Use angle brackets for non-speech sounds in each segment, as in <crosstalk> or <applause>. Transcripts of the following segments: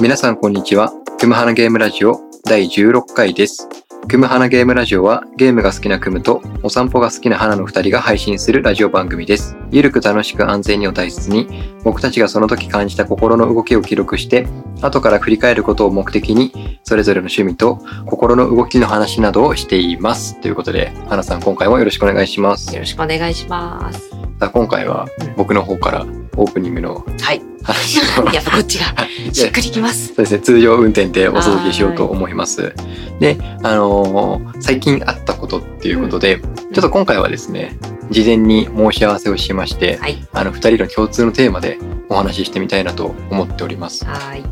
皆さんこんにちは。クムハナゲームラジオ第16回です。クムハナゲームラジオはゲームが好きなクムとお散歩が好きな花の2人が配信するラジオ番組です。ゆるく楽しく安全にを大切に僕たちがその時感じた心の動きを記録して後から振り返ることを目的にそれぞれの趣味と心の動きの話などをしています。ということで、花さん今回もよろしくお願いします。よろしくお願いします。さあ今回は僕の方からオープニングのはい。やっぱこっちがしっくりきます。そうですね、通常運転でお届けしようと思います。で、あのー最近あったことっていうことで、ちょっと今回はですね、事前に申し合わせをしまして、はい。あの、二人の共通のテーマでお話ししてみたいなと思っております。はい。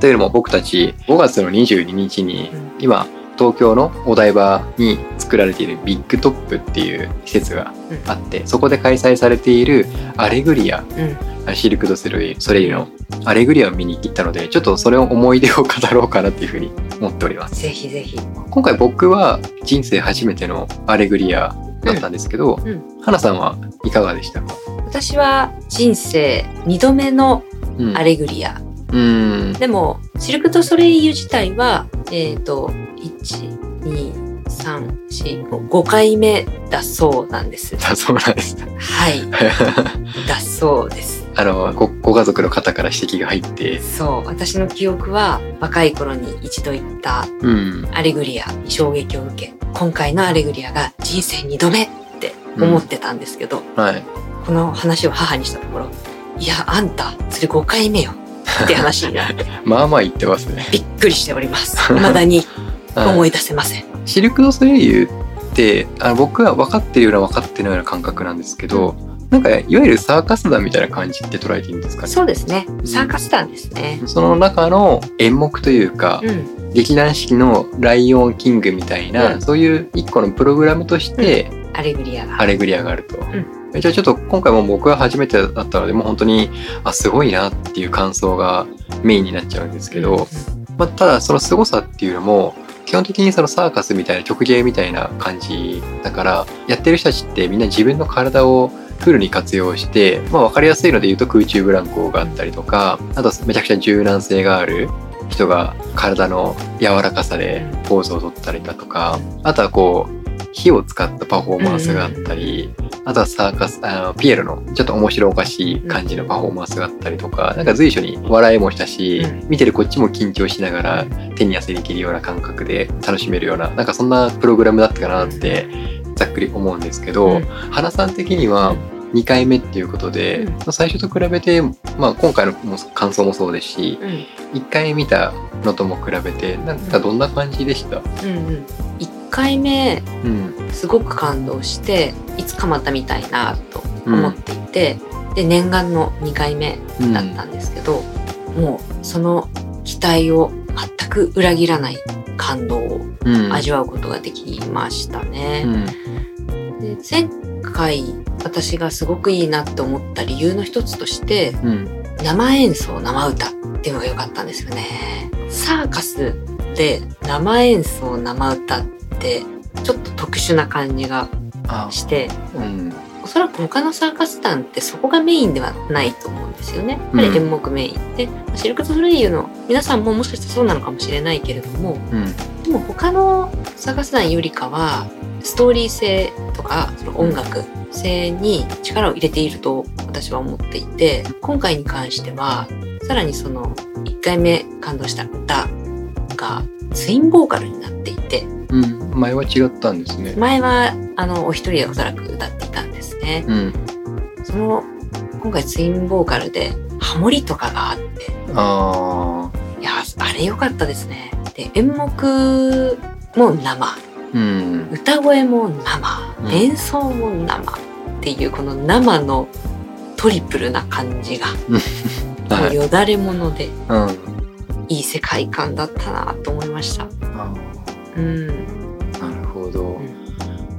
というのも僕たち5月の22日にうん今、東京のお台場に作られているビッグトップっていう施設があって、そこで開催されているアレグリアうん。シルク・ドゥ・ソレイユソレイユのアレグリアを見に行ったのでちょっとそれを思い出を語ろうかなっていうふうに思っております。<laughs> ぜひぜひ。今回僕は人生初めてのアレグリアだったんですけど、うん。うん花さんはいかがでしたか？私は人生2度目のうん。アレグリア。うん。でも、シルク・ドゥ・ソレイユ自体は、えっ、と、1、2、3、4、5、5回目だそうなんです。だそうなんですはい。<laughs> だそうです。あのごご家族の方から指摘が入ってそう。私の記憶は、若い頃に一度行ったうんアレグリアに衝撃を受け、今回のアレグリアが人生2度目って思ってたんですけど、はいこの話を母にしたところ、いや、あんた、それ5回目よ。って話になって、<laughs> まあまあ言ってますね、びっくりしております。<laughs> 未だにはい思い出せません。シルク・ドゥ・ソレイユってあの僕は分かってるような分かってないような感覚なんですけど、なんかいわゆるサーカス団みたいな感じって捉えていいんですかね？そうですね。サーカス団ですね。その中の演目というか、うん。劇団四季の「ライオンキング」みたいな、うんそういう一個のプログラムとしてアレグリアが。アレグリアがあると。じゃあちょっと今回も僕は初めてだったのでもう本当にあすごいなっていう感想がメインになっちゃうんですけど、まあ、ただその凄さっていうのも基本的にそのサーカスみたいな曲芸みたいな感じだからやってる人たちってみんな自分の体をフルに活用して、まあ、分かりやすいので言うと空中ブランコがあったりとかあとめちゃくちゃ柔軟性がある人が体の柔らかさでポーズをとったりだとかあとはこう火を使ったパフォーマンスがあったり、あとはサーカスあのピエロのちょっと面白おかしい感じのパフォーマンスがあったりとか、なんか随所に笑いもしたし、うん。見てるこっちも緊張しながら手に汗握るような感覚で楽しめるようななんかそんなプログラムだったかなってざっくり思うんですけど、うん。花さん的には2回目っていうことで、うんまあ最初と比べて、まあ、今回のも感想もそうですしうん。うん。1回見たのとも比べてなんかどんな感じでした、うんうん。1回目、うんすごく感動して、いつかまた見たいなと思っていて、で、念願の2回目うんだったんですけど、もうその期待を全く裏切らない感動をうん味わうことができましたうね。んで前回私がすごくいいなって思った理由の一つとしてうん生演奏生歌っていうのが良かったんですよね。サーカスで生演奏生歌ってちょっと特殊な感じがあしてうんおそらく他のサーカス団ってそこがメインではないと思うんですよね。やっぱり演目メイン、で。シルク・ドゥ・ソレイユの皆さんももしかしたらそうなのかもしれないけれどもうん。でも他のサーカス団よりかはストーリー性とかその音楽性に力を入れていると私は思っていて今回に関してはさらにその1回目感動した歌がツインボーカルになっていてうん。前は違ったんですね。前はあのお一人でおそらく歌っていたんね。うん。その今回ツインボーカルでハモリとかがあって。あいやあれ良かったですね。で演目も生。ーうん。歌声も生、うん。演奏も生っていうこの生のトリプルな感じが、もはい。うよだれもので。うん。いい世界観だったなと思いました。あうん。ーなるほど、ん。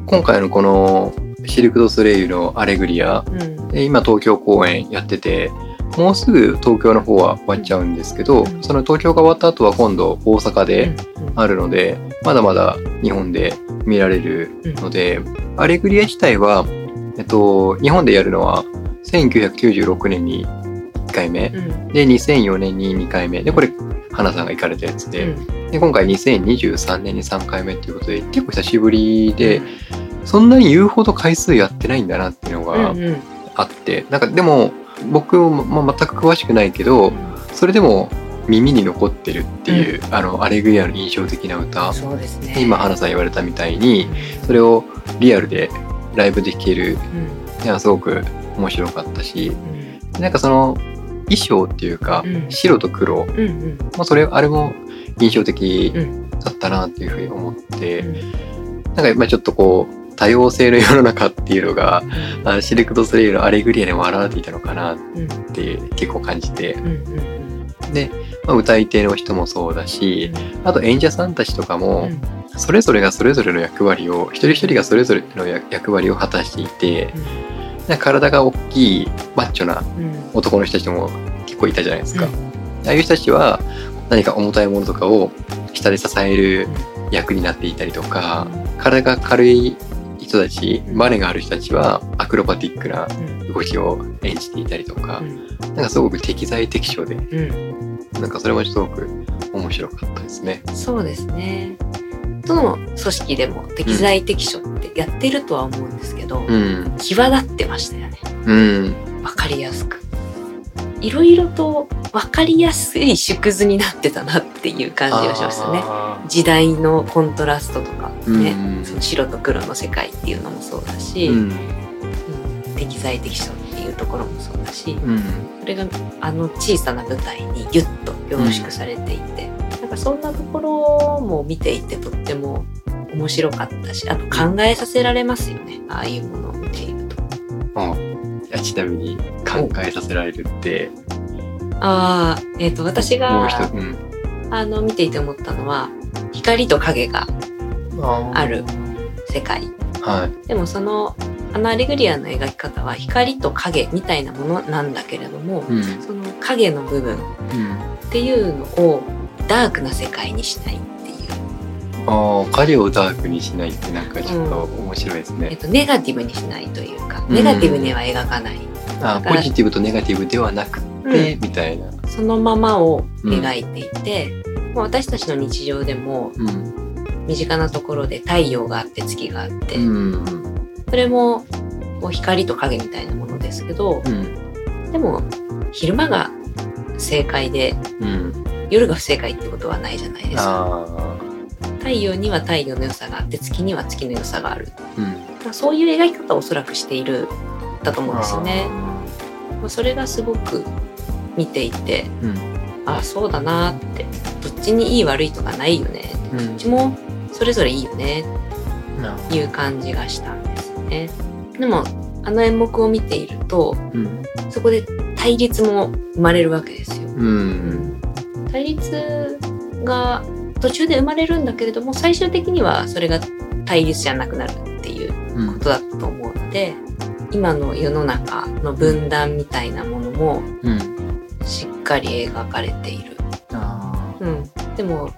今回のこのシルク・ドゥ・ソレイユのアレグリア。うん。で今東京公演やっててもうすぐ東京の方は終わっちゃうんですけど、うん。その東京が終わった後は今度大阪でうん。あるので、まだまだ日本で見られるので、アレグリア自体は、えっと、日本でやるのは1996年に1回目、うん。で2004年に2回目。でこれ花さんが行かれたやつで,、うん。で今回2023年に3回目っていうことで結構久しぶりで、そんなに言うほど回数やってないんだなっていうのがうんうんあって、なんかでも僕も、まあ、全く詳しくないけど、それでも耳に残ってるっていう、あのアレグリアの印象的な歌、そうですね。今花さん言われたみたいにそれをリアルでライブで聴けるうん。いやすごく面白かったしうん。なんかその衣装っていうか、うん。白と黒、うんうん。まあ、それあれも印象的うん。だったなっていうふうに思って、うん。なんか今ちょっとこう多様性の世の中っていうのがあシルク・ド・ソレイユのアレグリアでも表れていたのかなっうん。て結構感じて。うんうんで、まあ、歌い手の人もそうだしあと演者さんたちとかも、それぞれがそれぞれの役割を一人一人がそれぞれの役役割を果たしていてなんか体が大きいマッチョなうん。男の人たちも結構いたじゃないですか、ああいう人たちは何か重たいものとかを下で支える役になっていたりとか体が軽い人たちバネがある人たちはアクロバティックな動きを演じていたりとか、なんかすごく適材適所でうん。なんかそれもすごく面白かったですね。そうですね。どの組織でも適材適所ってやってるとは思うんですけど、うん、際立ってましたよね。うん、わかりやすく。いろいろとわかりやすい縮図になってたなっていう感じがしましたね。あ時代のコントラストとかね、うん。その白と黒の世界っていうのもそうだし、ーうん。うん適材適所っていうところもそうだし、うん。それがあの小さな舞台にギュッと凝縮されていて、なんかそんなところも見ていてとっても面白かったしあと考えさせられますよねああいうものを見ていると。あいやちなみに考えさせられるってああえっ、と私もうが一つうんあの見ていて思ったのは光と影がある世界。はい。でもそのあのアレグリアの描き方は光と影みたいなものなんだけれども、うん。その影の部分うん。っていうのをダークな世界にしないっていう、ああ影をダークにしないってなんかちょっと面白いですね、えっと、ネガティブにしないというか、うん。ネガティブには描かない。あポジティブとネガティブではなくて、うみたいな。そのままを描いていて、まあ私たちの日常でもうん。身近なところで太陽があって月があって、うん。それもこう光と影みたいなものですけど、うん。でも昼間が正解でうん。夜が不正解ってことはないじゃないですか。あ太陽には太陽の良さがあって月には月の良さがある。あうん。まあそういう描き方をおそらくしているだと思うんですよね。まあそれがすごく見ていて、うん。ああそうだなって。どっちにいい悪いとかないよね。うん。どっちもそれぞれいいよね。なっていう感じがしたんですね。でもあの演目を見ているとうん。そこで対立も生まれるわけですよ。うん。対立が途中で生まれるんだけれども最終的にはそれが対立じゃなくなるっていううん。ことだと思うので今の世の中の分断みたいなものもうんしっかり描かれている。あうん、でも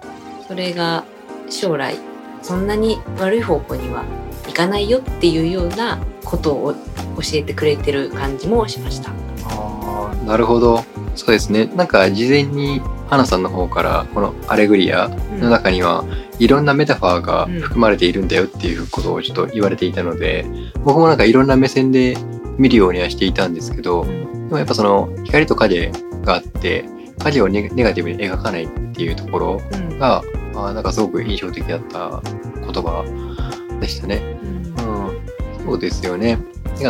それが将来そんなに悪い方向にはいかないよっていうようなことを教えてくれてる感じもしました。あー。なるほど。そうですね。なんか事前に花さんの方からこの「アレグリア」の中にはいろんなメタファーが含まれているんだよっていうことをちょっと言われていたので僕もなんかいろんな目線で見るようにはしていたんですけどでもやっぱその光と影があって影をネネガティブに描かないっていうところうんがあーなんかすごく印象的だった言葉でしたね。うんうん、そうですよね。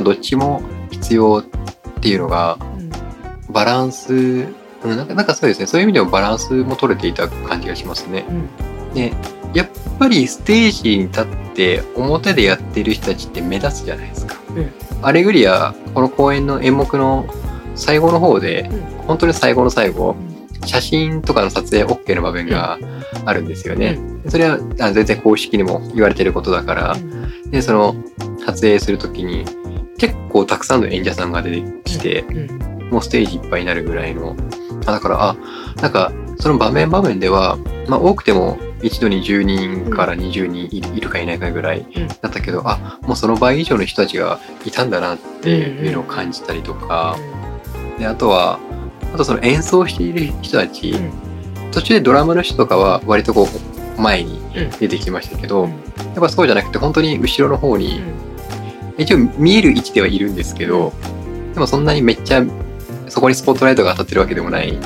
どっちも必要っていうのがバランス、うん、なんかなんかそうですね。そういう意味でもバランスも取れていた感じがしますね。うんで、やっぱりステージに立って表でやってる人たちって目立つじゃないですか。うんアレグリア、この公演の演目の最後の方で、うん。本当に最後の最後、写真とかの撮影 OK の場面があるんですよね。それはあ全然公式にも言われてることだから、で、その撮影するときに結構たくさんの演者さんが出てきて、うん。もうステージいっぱいになるぐらいの。あだから、あ、なんかその場面場面では、まあ多くても一度に10人から20人いる,、かいないかぐらいうん。だったけど、あ、もうその倍以上の人たちがいたんだなっていうのを感じたりとか、で、あとは、あとその演奏している人たち、途中でドラムの人とかは割とこう前にうん。出てきましたけど、うん。やっぱそうじゃなくて本当に後ろの方に、一応見える位置ではいるんですけど、でもそんなにめっちゃそこにスポットライトが当たってるわけでもない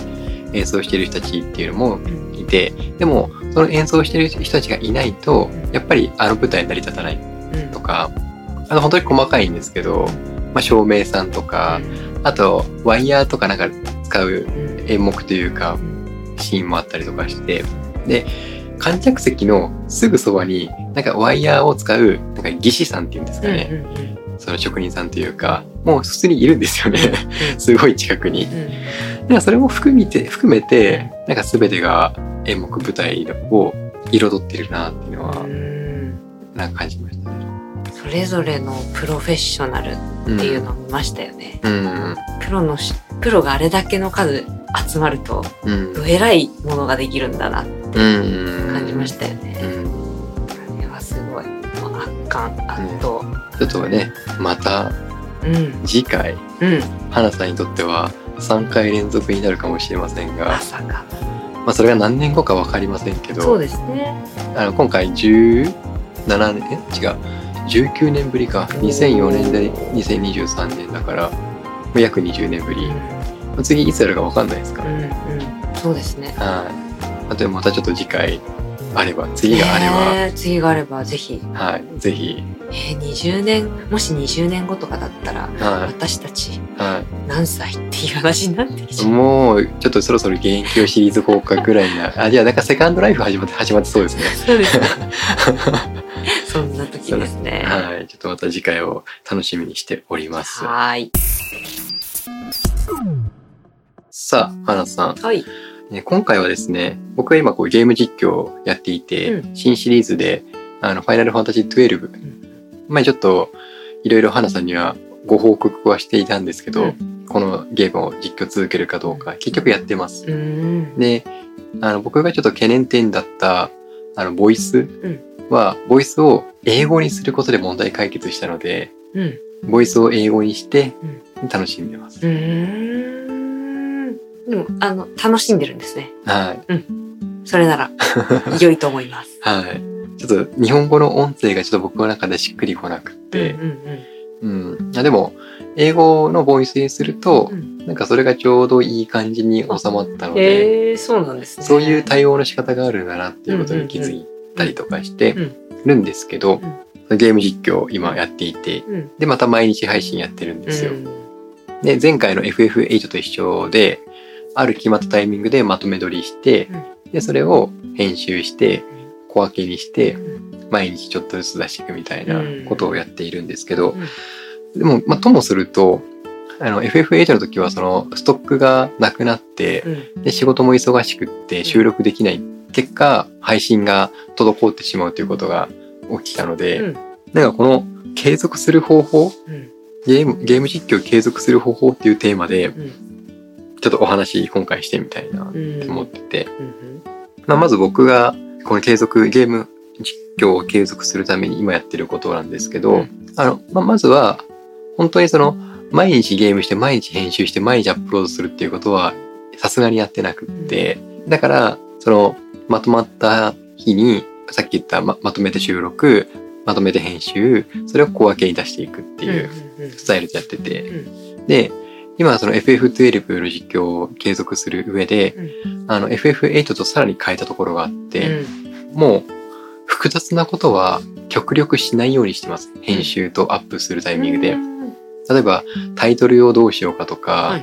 演奏してる人たちっていうのもうん。いてでもその演奏してる人たちがいないとやっぱりあの舞台成り立たないうん。とかあと本当に細かいんですけど、まあ、照明さんとかあとワイヤーとかなんか使ううん。演目というかシーンもあったりとかしてで観客席のすぐそばになんかワイヤーを使うなんか技師さんっていうんですかね、その職人さんというかもう普通にいるんですよね。うん。すごい近くに。うん。なんかそれも含めて含めてなんか全てが演目舞台を彩ってるなっていうのはうん。なんか感じましたれぞれのプロフェッショナルっていうのを見ましたよね。うん。プロのしプロがあれだけの数集まるとうん。どえらいものができるんだなってうん。感じましたよね。うん。あれはすごい。もう圧巻。圧倒。ちょっとねまたうん。次回うん。花さんにとっては3回連続になるかもしれませんがま、さか。まあ、それが何年後か分かりませんけどそうですね。あの今回17年え？違う19年ぶりか2004年で2023年だからもう約20年ぶりうん次いつやるか分かんないですからうんうんそうですね。はい。あとまたちょっと次回あれば、次があれば、ねえ次があればぜひ。はい、ぜひ、えー、20年もし20年後とかだったらは私たちい、は何歳っていう話になってきちい。ゃう。もう、ちょっとそろそろ現役をシリーズ効果ぐらいな、あ、じゃあなんかセカンドライフ始まって、始まってそうですね。<laughs> そうですね。<laughs> そんな時ですね。はい、ちょっとまた次回を楽しみにしております。はーい。さあ、花さん。はい。ね今回はですね、僕は今こうゲーム実況をやっていて、う新シリーズで、あの、ファイナルファンタジー12、ん前ちょっと、いろいろ花さんにはご報告はしていたんですけど、うこのゲームを実況続けるかどうか、結局やってます。で、あの、僕がちょっと懸念点だった、あの、ボイスんは、ボイスを英語にすることで問題解決したので、うん。ボイスを英語にして楽しんでます。うーん。でも、あの、楽しんでるんですね。はい。それなら、<laughs> 良いと思います。はい。ちょっと日本語の音声がちょっと僕の中でしっくりこなくって、うんうん。あでも、英語のボイスにするとう、んなんかそれがちょうどいい感じに収まったのうん。で、へえ、そうなんですね。そういう対応の仕方があるんだなっていうことに気づいたりとかしてうんるんですけど、ゲーム実況を今やっていて、うん。で、また毎日配信やってるんですよ。うんで、前回の FF8 と一緒で、ある決まったタイミングでまとめ撮りして、で、それを編集して、小分けにして、毎日ちょっとずつ出していくみたいなことをやっているんですけど、でも、まあ、ともすると、あの、FF8 の時はそのストックがなくなって、うん。で、仕事も忙しくって収録できない。結果、配信が滞ってしまうということが起きたので、うんなんかこの継続する方法、うん。ゲーム、ゲーム実況を継続する方法っていうテーマで、うん。ちょっとお話今回してみたいなとうん。思ってて、うん。まあ、まず僕がこの継続、ゲーム実況を継続するために今やってることなんですけど、うんあの、まあ、まずは、本当にその、毎日ゲームして、毎日編集して、毎日アップロードするっていうことは、さすがにやってなくって、だから、その、まとまった日に、さっき言ったままとめて収録、まとめて編集、それを小分けに出していくっていううん。スタイルでやってて、うで、今その FF12 の実況を継続する上で、あの FF8 とさらに変えたところがあって、もう複雑なことは極力しないようにしてます。編集とアップするタイミングで。例えばタイトルをどうしようかとか。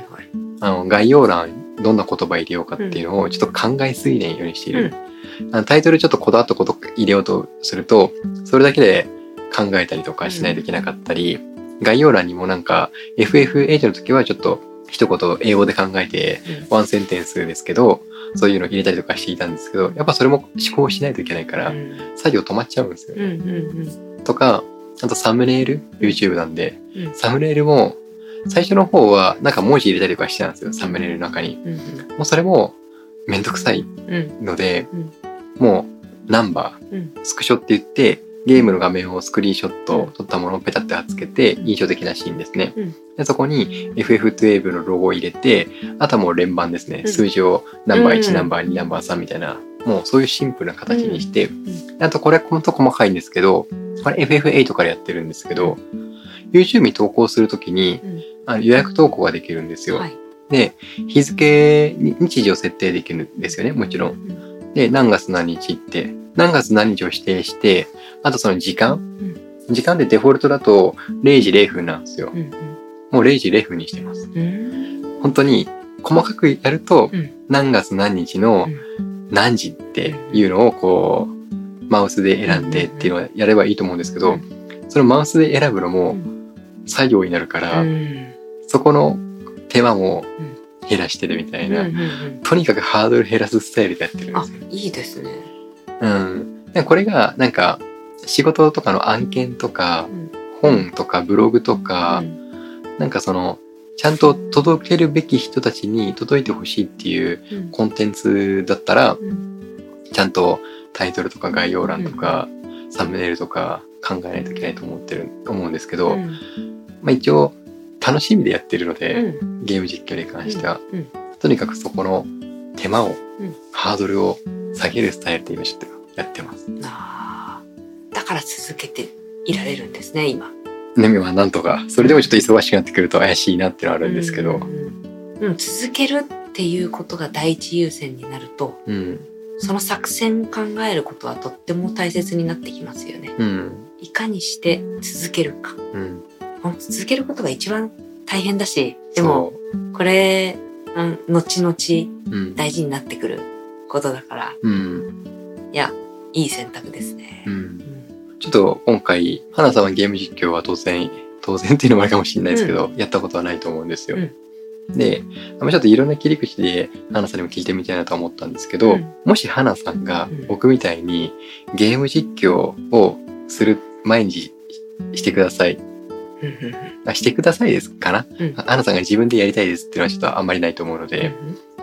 あの概要欄どんな言葉入れようかっていうのをちょっと考えすぎないようにしている。あのタイトルちょっとこだわったこと入れようとすると、それだけで考えたりとかしないといけなかったり、概要欄にもなんか FF8 の時はちょっと一言英語で考えてワンセンテンスですけど、そういうの入れたりとかしていたんですけど、やっぱそれも思考しないといけないから、作業止まっちゃうんですようん。うね。ん。うん。とか、あとサムネイル、YouTube なんで、うんサムネイルも最初の方はなんか文字入れたりとかしてたんですよ、サムネイルの中に。うん。もうそれもめんどくさいうん。ので、うんもうナンバうん。ー、スクショって言って、ゲームの画面をスクリーンショット撮ったものをペタって貼っつけて印象的なシーンですね。うんでそこに FF12 のロゴを入れて、あとはもう連番ですね。うん数字をナンバー1、うんナンバー2、ナンバー3みたいな、もうそういうシンプルな形にして、んあとこれほんと細かいんですけど、これ FF8 からやってるんですけど、YouTube に投稿するときにうんあの予約投稿ができるんですよ。はい。で、日付に、日時を設定できるんですよね、もちろん。ん。で、何月何日って、何月何日を指定して、あとその時間、時間でデフォルトだと0時0分なんですよ。うんもう0時0分にしてます。うん。うん。本当に細かくやるとうん、何月何日の何時っていうのをこう、マウスで選んでっていうのをやればいいと思うんですけどうん、そのマウスで選ぶのうもん作業になるから、うんそこの手間も減らしてるみたいな、うんうんうん。とにかくハードル減らすスタイルでやってるんであすよ。、いいですね。うん。でこれがなんか仕事とかの案件とかうん。本とかブログとか、うん。なんかそのちゃんと届けるべき人たちに届いてほしいっていううん。コンテンツだったらうん。ちゃんとタイトルとか概要欄とか、サムネイルとか考えないといけないと思ってる思うんですけど、うん。まあ一応楽しみでやってるので、うん。ゲーム実況に関しては、うん。とにかくそこの手間を、うん。ハードルを下げるスタイルで今ちょっとやってます。あー。だから続けていられるんですね、今。ね、まあなんとか、それでもちょっと忙しくなってくると怪しいなってのはあるんですけど、うん。うん。うん続けるっていうことが第一優先になると、うん、その作戦を考えることはとっても大切になってきますよね。うん、いかにして続けるか。うん。続けることが一番大変だし、でも、これ、うん後々大事になってくることだから、うん、いや、いい選択ですね。う。うんんちょっと今回、花さんはゲーム実況は当然、当然っていうのもあるかもしれないですけど、やったことはないと思うんですよ。うんで、まあちょっといろんな切り口で花さんにも聞いてみたいなとは思ったんですけど、うんもし花さんがうん僕みたいにゲーム実況をする毎日してください。うんうんあしてくださいですかな、うん。花さんが自分でやりたいですっていうのはちょっとあんまりないと思うのうんで、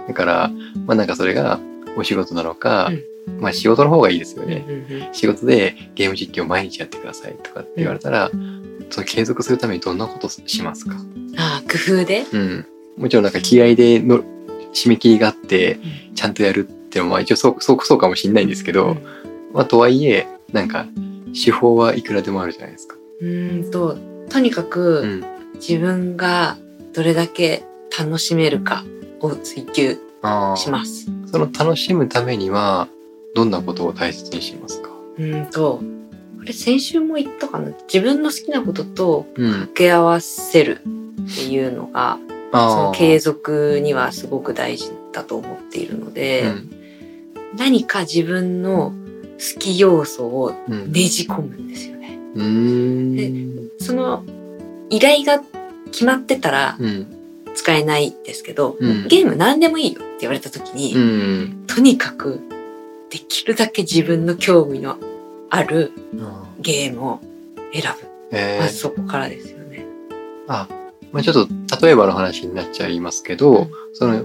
だから、まあなんかそれがお仕事なのか、うん。まあ仕事の方がいいですようんね。うんうん。仕事でゲーム実況を毎日やってくださいとかって言われたら、その継続するためにどんなことしますか？ああ、工夫で、うん。もちろんなんか気合での締め切りがあって、ちゃんとやるっていうのはまあ一応そう、そう、そうかもしれないんですけど、まあとはいえ、なんか手法はいくらでもあるじゃないですか。うーんと、とにかうくん。自分がどれだけ楽しめるかを追求。します。その楽しむためには、どんなことを大切にしますか？うーんと、これ先週も言ったかな？自分の好きなこととうん。掛け合わせるっていうのが、そああ。の継続にはすごく大事だと思っているので、うん。何か自分の好き要素をうん。ねじ込むんですよね。うーん。その依頼が決まってたらうん。使えないですけど、うんゲーム何でもいいよって言われた時に、うん。とにかくできるだけ自分の興味のあるゲームを選ぶ。えー、まずそこからですよね。あ、まあちょっと例えばの話になっちゃいますけど、うんその、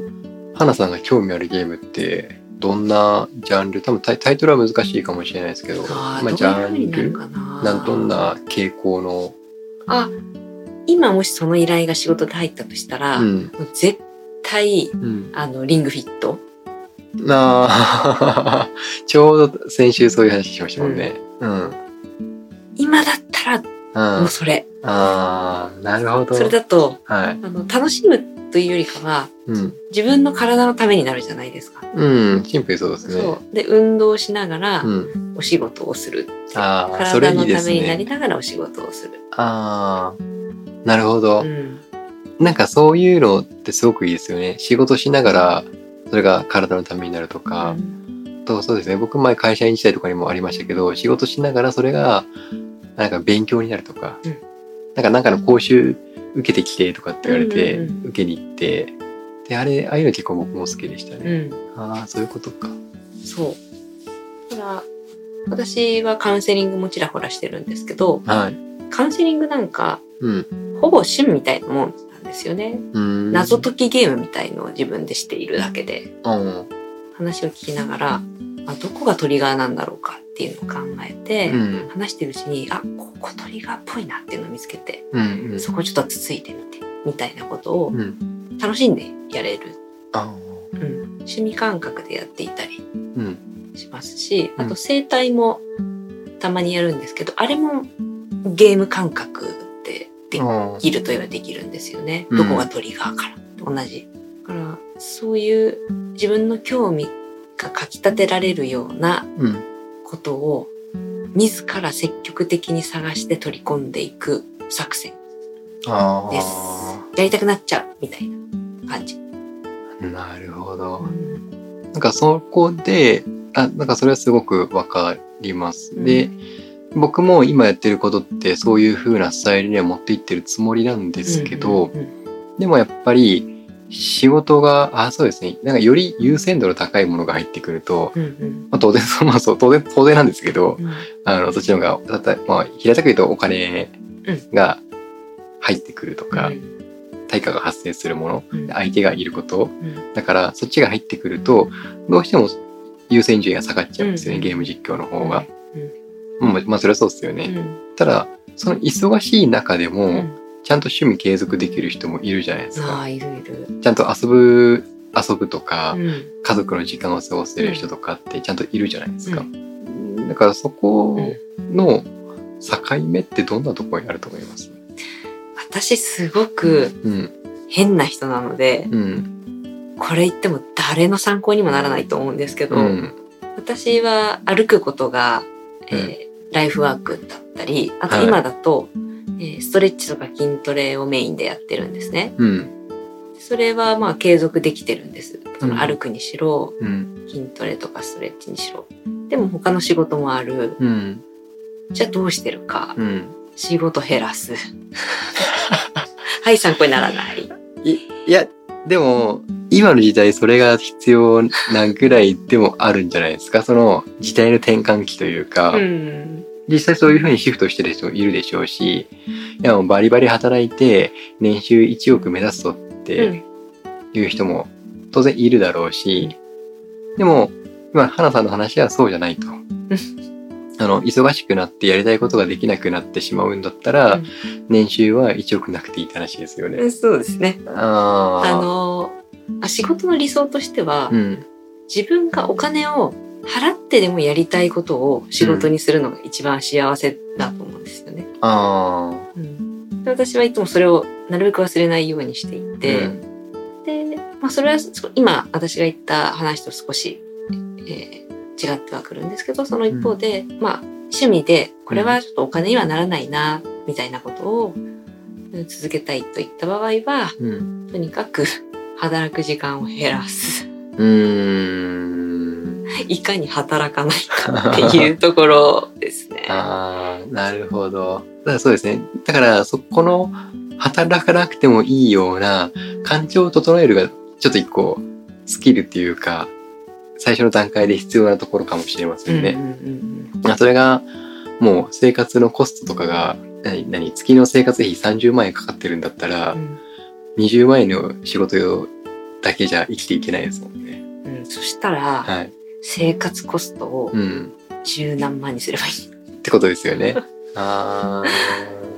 花さんが興味あるゲームって、どんなジャンル？多分タイタイトルは難しいかもしれないですけど、まあ、ジャンルなんどんな傾向の、あ、今もしその依頼が仕事で入ったとしたら、うん。絶対、うん。あの、リングフィット。なあ、<laughs> ちょうど先週そういう話しましたもんね。うん。今だったら、うんもう。それ。ああ、なるほど。それだと、はい。あの、楽しむというよりかは、うん。自分の体のためになるじゃないですか。うん。シンプルにそうですね。で、運動しながらう、ん。お仕事をする。ああ、それ体のいいですためになりね。ながらお仕事をする。ああ、なるほど。うん。なんかそういうのってすごくいいですよね。仕事しながら、それが体のためになるとか、とそうですね。僕前会社員時代とかにもありましたけど、仕事しながらそれが、なんか勉強になるとか、うんなんかなんかの講習受けてきてとかって言われて、うんうんうん受けに行って、で、あれ、ああいうの結構僕も好きでしたうね。ん。ああ、そういうことか。そう。だから、私はカウンセリングもちらほらしてるんですけど、はい。カウンセリングなんか、うん。ほぼ趣味みたいなもんなんですよね。謎解きゲームみたいのを自分でしているだけで、うん。話を聞きながら、あどこがトリガーなんだろうかっっていうのを考えて、うん。話してるうちにあここトリガーっぽいなっていうのを見つけてうんうん。そこをちょっとつついてみてみたいなことをうん。楽しんでやれる、あうん、趣味感覚でやっていたりしますしあうん。と整体もたまにやるんですけど、あれもゲーム感覚でできるといえばできるんですよね。うん。どこがトリガーから。と同じ。だからそういう自分の興味がかきたてられるようなうんことを自ら積極的に探して取り込んでいく作戦。あです。やりたくなっちゃうみたいな感じ。ーなるほど。なんかそこであなんかそれはすごくわかります、で僕も今やってることってそういう風なスタイルには持っていってるつもりなんですけど、でもやっぱり仕事があそうですね。なんかより優先度の高いものが入ってくると、うんうん。まあ、当然そうまあそう当然当然なんですけど、うん。あのそっちの方がたたまあ平たく言うとお金が入ってくるとか、対価が発生するものうん。相手がいることうん。だからそっちが入ってくるとどうしても優先順位が下がっちゃうんですよね、うん。ゲーム実況の方が。うん。まあ、まあそれはそうですよね。うん。ただその忙しい中でも、うんちゃんと趣味継続できる人もいるじゃないですか。ああいるいる。ちゃんと遊ぶ遊ぶとか、うん家族の時間を過ごせる人とかってちゃんといるじゃないですか。だからそこの境目ってどんなところにあると思います？私すごくうん。変な人なのでうん。これ言っても誰の参考にもならないと思うんですけど、うん。私は歩くことが、えーライフワークだったりあとはい今だと、えーストレッチとか筋トレをメインでやってるんですね。うん。それはまあ継続できてるんです。そうんの歩くにしろうん。筋トレとかストレッチにしろ。でも他の仕事もある。うん。じゃあどうしてるか。うん。仕事減らす。<laughs> はい、参考にならない。いいや、でも、今の時代それが必要なぐらいでもあるんじゃないですか。その時代の転換期というか、うん。実際そういうふうにシフトしてる人もいるでしょうし、いやもうバリバリ働いて年収1億目指すぞっていう人も当然いるだろうし、でも、今、花さんの話はそうじゃないと。あの、忙しくなってやりたいことができなくなってしまうんだったら、うん年収は1億なくていいって話ですよね。うんそうですね。ああの、あ仕事の理想としては、うん。自分がお金を払ってでもやりたいことを仕事にするのが一番幸せだと思うんですよね。あうん、で私はいつもそれをなるべく忘れないようにしていあ。て、うんで、まあ、それは少今私が言った話と少し、えー違ってはくるんですけどその一方で、まあ趣味でこれはちょっとお金にはならないなみたいなことをうん続けたいといった場合はうん。とにかく働く時間を減らす。うーん。<laughs> いかに働かないかっていうところですね。<laughs> ああ、なるほど。だからそうですね。だから、そこの、働かなくてもいいような、環境を整えるが、ちょっと一個、スキルっていうか、最初の段階で必要なところかもしれませんね。うんうんうんまあそれが、もう生活のコストとかが、何、何、月の生活費30万円かかってるんだったら、うん20万円の仕事だけじゃ生きていけないですもんね。うんそしたら、はい。生活コストをうん。十何万にすればいい。ってことですよね。<laughs> あ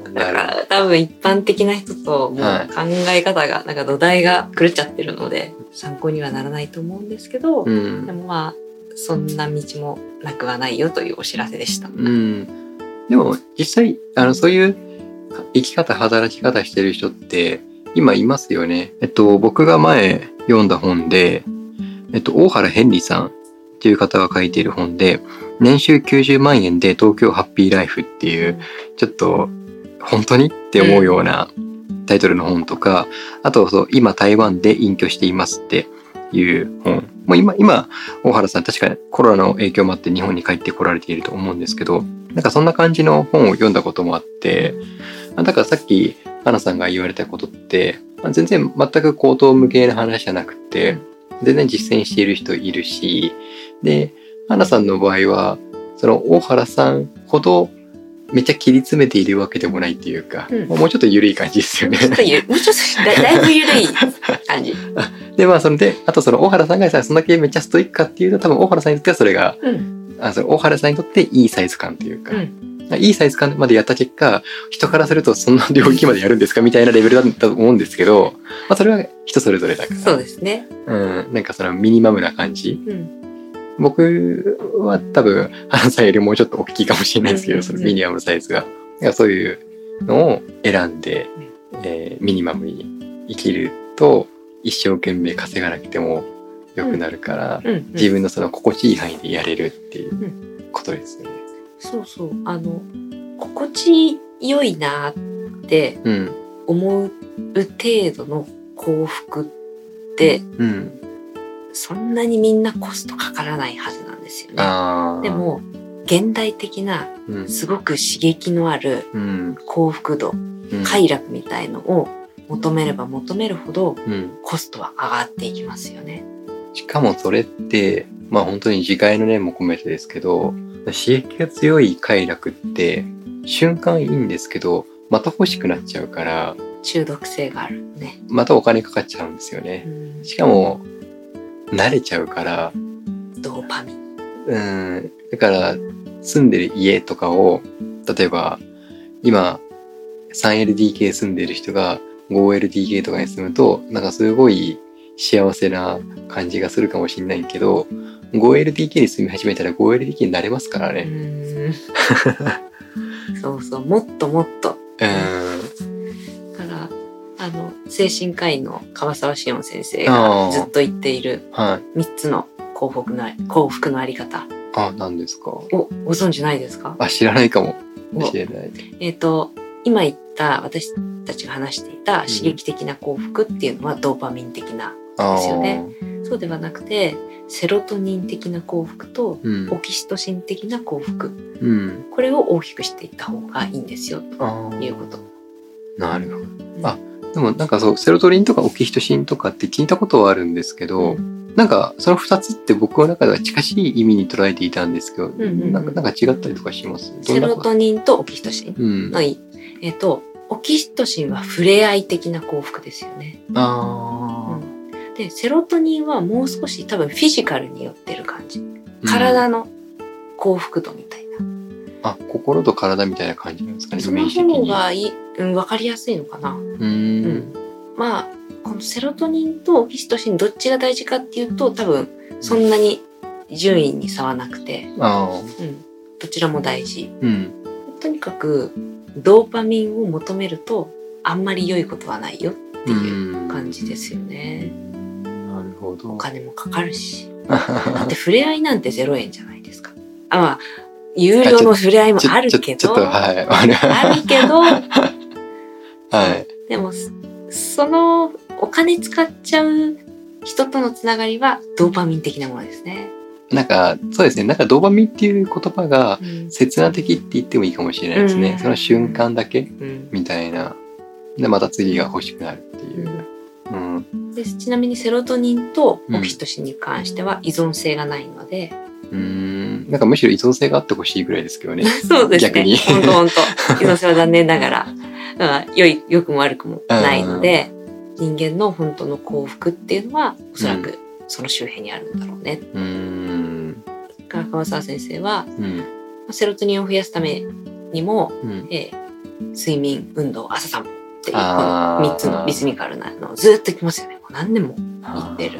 ー、だか。ら多分一般的な人ともうはい考え方が、なんか土台が狂っちゃってるので、参考にはならないと思うんですけど、うんで。もまあ、そんな道もなくはないよというお知らせでした。うん。でも、実際、あの、そういう生き方、働き方してる人って、今いますよね。えっと、僕が前読んだ本で、えっと、大原ヘンリーさんっていう方が書いている本で、年収90万円で東京ハッピーライフっていう、ちょっと、本当にって思うようなタイトルの本とか、あと、そう、今台湾で隠居していますっていう本。もう今、今、大原さん確かにコロナの影響もあって日本に帰ってこられていると思うんですけど、なんかそんな感じの本を読んだこともあって、だからさっき、花さんが言われたことって、全然全く口頭無形な話じゃなくて、全然実践している人いるし、で、花さんの場合は、その大原さんほどめっちゃ切り詰めているわけでもないっていうか、うんもうちょっと緩い感じですよね。ちょっとゆもうちょっとだだいぶ緩い感じ。で、まあ、そので、あとその大原さんがさ、そんだけめっちゃストイックかっていうと、多分大原さんにとってはそれが、うん。あその大原さんにとっていいサイズ感というか、うんいいサイズ感までやった結果、人からするとそんな領域までやるんですかみたいなレベルだと思うんですけど、まあそれは人それぞれだから。そうですね。うん、なんかそのミニマムな感じ。うん。僕は多分、花さんよりもうちょっと大きいかもしれないですけど、うんうんうんそのミニマムのサイズが。そういうのを選んで、えーミニマムに生きると、一生懸命稼がなくても良くなるから、うん、うん。自分のその心地いい範囲でやれるっていううことですよね。そうそう。あの、心地良いなってうん。思う程度の幸福って、うん。そんなにみんなコストかからないはずなんですよね。で、も、現代的なうん。すごく刺激のあるうん。幸福度、うん。快楽みたいのを求めれば求めるほどうん。コストは上がっていきますよね。しかもそれって、まあ本当に自戒の念も込めてですけど、刺激が強い快楽って、瞬間いいんですけど、また欲しくなっちゃうから、中毒性があるね。またお金かかっちゃうんですようね。んしかも、慣れちゃうから、ドーパミン。うん、だから、住んでる家とかを、例えば、今、3LDK 住んでる人が 5LDK とかに住むと、なんかすごい幸せな感じがするかもしれないけど、5LDK に住み始めたら 5LDK になれますからうね。ーんそうそう、もっともっと。うん。あの、精神科医の川沢志音先生あーがずっと言っているはい。3つの幸福の幸福のあり方あ、何ですか？をご存知ないですか？あ、知らないかもおしれない。えっ、と、今言った私たちが話していた刺激的な幸福っていうのはドーパミン的な、あですよねーそうではなくて、セロトニン的な幸福とうんオ。キシトシン的な幸福。うん。これを大きくしていった方がいいんですよ、あーということ。なるほど。うんあでもなんかそう、セロトニンとかオキシトシンとかって聞いたことはあるんですけど、なんかその二つって僕の中では近しい意味に捉えていたんですけど、んうんうんなんかなんか違ったりとかします？セロトニンとオキシトシンうん。のいい。えっ、と、オキシトシンは触れ合い的な幸福ですよね。あで、セロトニンはもう少し多分フィジカルによってる感じ。ー体の幸福度みたいな。あ、心と体みたいな感じなんですかね、イその。方がいい、うん、わかりやすいのかな。う。うんん。まあ、このセロトニンとオキシトシンどっちが大事かっていうと多分そんなに順位に差はなくて、あうん。どちらも大事。ーうん。とにかくドーパミンを求めるとあんまり良いことはないよっていう感じですよね。なるほどお。金もかかるし。<laughs> だって触れ合いなんて0円じゃないですか。あ、まあ、有料の触れ合いもあるけど、ちょちょっと、はい。あるけど、<laughs> はい。でも、そそのお金使っちゃう人とのつながりはドーパミン的なものですね。なんか、そうですね。なんかドーパミンっていう言葉がうん刹那的って言ってもいいかもしれないですうん。ねその瞬間だけうんみたいな。で、また次が欲しくなるっていう。うん。でちなみにセロトニンとオキシトシンに関しては依存性がないので、うーん。なんかむしろ依存性があってほしいぐらいですけどね。<laughs> そうですね。逆に本当本当依存性は残念ながら、まあ、良い、良くも悪くもないので、人間の本当の幸福っていうのは、おそらくその周辺にあるんだろうね。うーん。だから川沢先生は、うん。セロトニンを増やすためにも、うん。えー睡眠、運動、朝散歩っていう、この3つのリズミカルなのをずっと言ってますよね。もう何年も言ってる。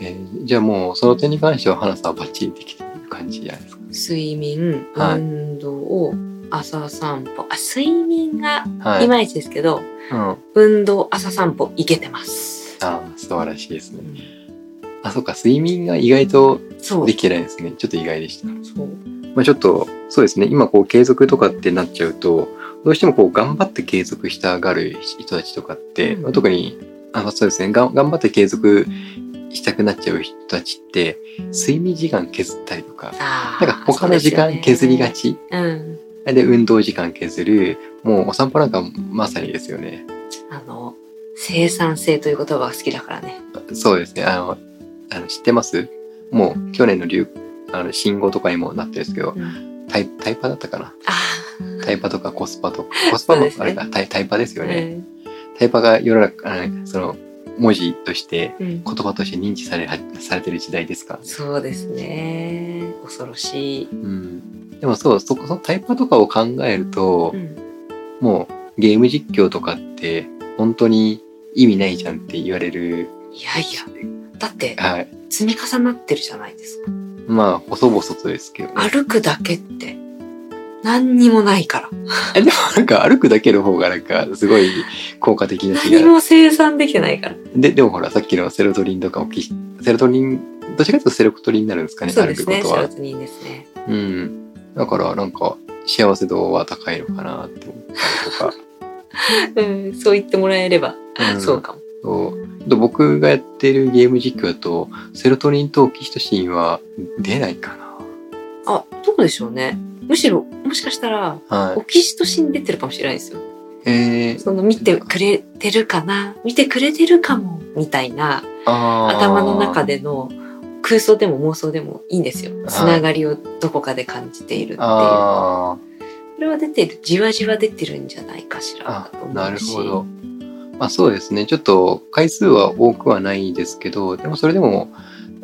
えーじゃあもうその点に関しては花さんはバッチリできている感じじゃないですか。睡眠、はい運動、朝散歩。あ、睡眠がはいい。まいちですけど、うん。あ運動、朝散歩、いけてます。あ、素晴らしいですね。あ、そうか。睡眠が意外とそうで。きてないですね。ちょっと意外でした。そう。まあちょっと、そうですね。今こう継続とかってなっちゃうと、どうしてもこう頑張って継続したがる人たちとかって、うんまあ特に、あの、そうですね。が頑張って継続したくなっちゃう人たちって、睡眠時間削ったりとか、なんか他の時間削りが。ち。そうですよねで、運動時間削る。もうお散歩なんかまさにですよね。うん。あの、生産性という言葉が好きだからね。そうですね。あの、あの知ってます？もう去年の流、あの、信号とかにもなってるんですけど、うんタイタイパだったかな？あタイパとかコスパとか、コスパもあれか、タイタイパですあ。よね。タイパが世の中、あのその、文字として、うん。うん言葉として認知され、されてる時代ですか。そうですね。恐ろしい。うん。でもそう、そこ、そのタイパとかを考えると、うん。もうゲーム実況とかって本当に意味ないじゃんって言われる。いやいや、だってはい。積み重なってるじゃないですか。まあ、細々とですけどね。歩くだけって何にもないから。えでもなんか歩くだけの方がなんかすごい効果的な気何が。も生産できてないから。で、でもほら、さっきのセロトニンとかもき、セロトニン、どっちかというとセロトニンになるんですかね、そうですね。歩くことは。セロトニンですね。うん。だからなんか幸せ度は高いのかなって思ったりとか。うん、そう言ってもらえれば、うんそうかも。そうで僕がやってるゲーム実況だと、セロトニンとオキシトシンは出ないかあ、どうでしょうね。むしろ、もしかしたら、な。はいオ。キシトシン出てるかもしれないですよ。えー、その見てくれてるかな見てくれてるかもみたいな頭の中での空想でも妄想でもいいんですよ。いつながりをどこかで感じているっていう。あそれは出てる、じわじわ出てるんじゃないかしらあと思うし。なるほど。まあそうですね。ちょっと回数は多くはないですけど、でもそれでも、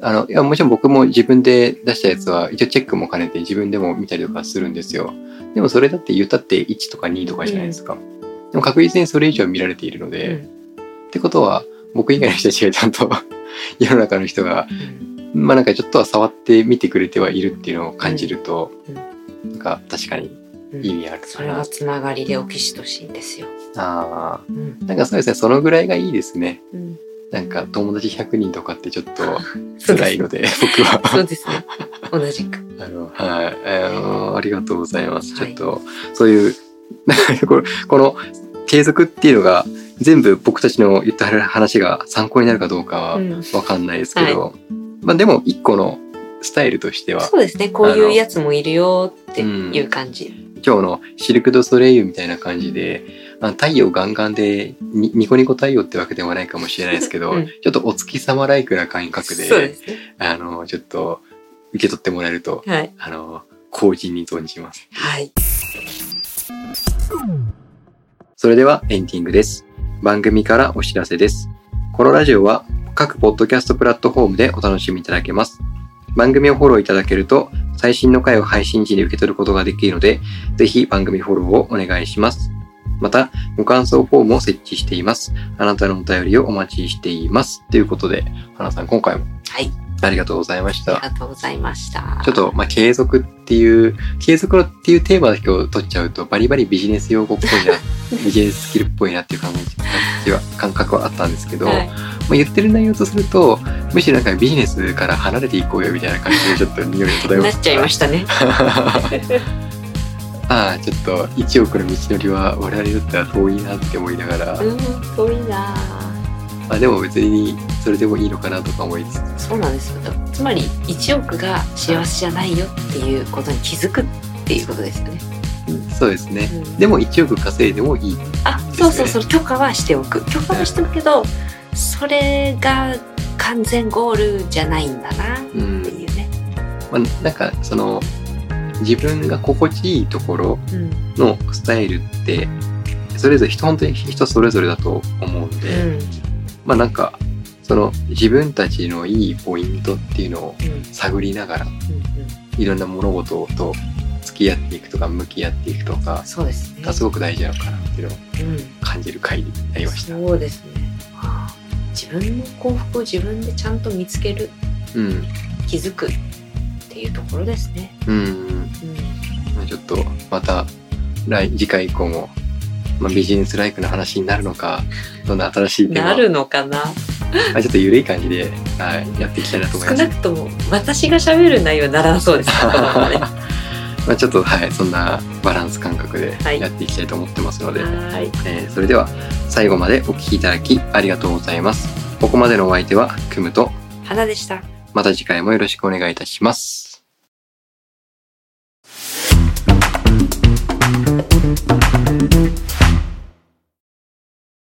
あの、いや、もちろん僕も自分で出したやつは、一応チェックも兼ねて自分でも見たりとかするんですよ。でもそれだって言ったって1とか2とかじゃないですか。でも確実にそれ以上見られているので、うんってことは、僕以外の人たちがちゃんと <laughs> 世の中の人が、うんまあなんかちょっとは触って見てくれてはいるっていうのを感じると、うんなんか確かにうん意味あるかなそれは。つながりでオキシトシンですよ。あうんあ、なんかそうですね、そのぐらいがいいですね。うんなんか友達100人とかってちょっと <laughs> 辛いので、僕は。そうですね。同じく。あの、はい、あの、ありがとうございます。はいちょっと、そういう、なんかこの継続っていうのが、全部僕たちの言った話が参考になるかどうかはうんわかんないですけど、まあでも一個のスタイルとしては、そうですね。こういうやつもいるよっていう感じ。今日のシルク・ドゥ・ソレイユみたいな感じで、太陽ガンガンでにニコニコ太陽ってわけではないかもしれないですけど、うんちょっとお月様ライクな感覚で、ね。あの、ちょっと受け取ってもらえると、はい。あの、後人に存じます。はい。それではエンディングです。番組からお知らせです。このラジオは各ポッドキャストプラットフォームでお楽しみいただけます。番組をフォローいただけると最新の回を配信時に受け取ることができるので、ぜひ番組フォローをお願いします。また、ご感想フォームを設置しています。あなたのお便りをお待ちしています。ということで、花さん、今回もはい。ありがとうございました。ありがとうございました。ちょっと、まあ、継続っていう、継続のっていうテーマだけを取っちゃうと、バリバリビジネス用語っぽいな、ビジネススキルっぽいなっていう感じは、感覚はあったんですけど、はいまあ、言ってる内容とすると、むしろなんかビジネスから離れていこうよみたいな感じでちょっと匂いが漂います。なっちゃいましたね。<laughs> ああ、ちょっと1億の道のりは我々にとっては遠いなって思いながら、うん、遠いなまあでも別にそれでもいいのかなとか思いつつ、そうなんですよ。つまり、1億が幸せじゃないよっていうことに気づくっていうことですよね。そうですね。うんでも1億稼いでもいい。あ、そうそうそう、許可はしておく。許可はしておくけど、それが完全ゴールじゃないんだなっていうね。まあ、なんかその、自分が心地いいところうん。のスタイルって、それぞれ人、本当に人それぞれだと思うんで、うん。まあなんか、その自分たちのいいポイントっていうのをうん。探りながら、うん。いろんな物事と付き合っていくとか、向き合っていくとか、そうですね。がすごく大事なのかなっていうのをうん。感じる回になりました。そうですね。自分の幸福を自分でちゃんと見つける、うん。気づくっていうところですね。うん。うん。まあちょっと、また、来、次回以降も、まあ、ビジネスライクな話になるのか、どんな新しいテーマなるのかなまあ、ちょっと緩い感じで、はい、やっていきたいなと思います。少なくとも私が喋る内容にならなそうですね。<laughs> まあちょっと、はい、そんなバランス感覚ではいやっていきたいと思ってますので、はい。えーそれでは最後までお聞きいただきありがとうございます。ここまでのお相手はクムと、花でした。また次回もよろしくお願いいたします。